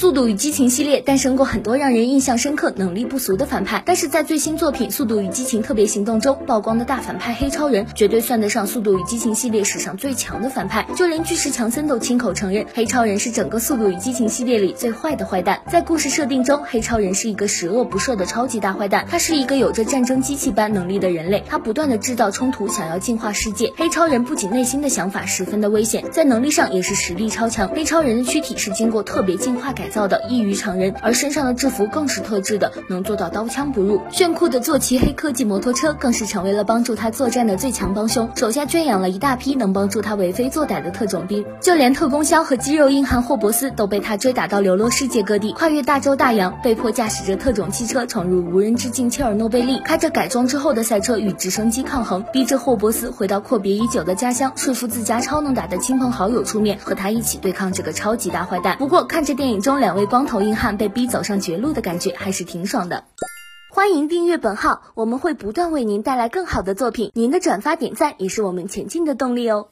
速度与激情系列诞生过很多让人印象深刻、能力不俗的反派，但是在最新作品《速度与激情：特别行动》中曝光的大反派黑超人，绝对算得上《速度与激情》系列史上最强的反派。就连巨石强森都亲口承认，黑超人是整个《速度与激情》系列里最坏的坏蛋。在故事设定中，黑超人是一个十恶不赦的超级大坏蛋，他是一个有着战争机器般能力的人类，他不断的制造冲突，想要净化世界。黑超人不仅内心的想法十分的危险，在能力上也是实力超强。黑超人的躯体是经过特别进化改造的，异于常人，而身上的制服更是特制的，能做到刀枪不入。炫酷的坐骑黑科技摩托车更是成为了帮助他作战的最强帮凶，手下圈养了一大批能帮助他为非作歹的特种兵。就连特工肖和肌肉硬汉霍伯斯都被他追打到流落世界各地，跨越大洲大洋，被迫驾驶着特种汽车闯入无人之境切尔诺贝利，开着改装之后的赛车与直升机抗衡，逼着霍伯斯回到阔别已久的家乡，说服自家超能打的亲朋好友出面和他一起对抗这个超级大坏蛋。不过看着电影中两位光头硬汉被逼走上绝路的感觉，还是挺爽的。欢迎订阅本号，我们会不断为您带来更好的作品，您的转发点赞也是我们前进的动力哦。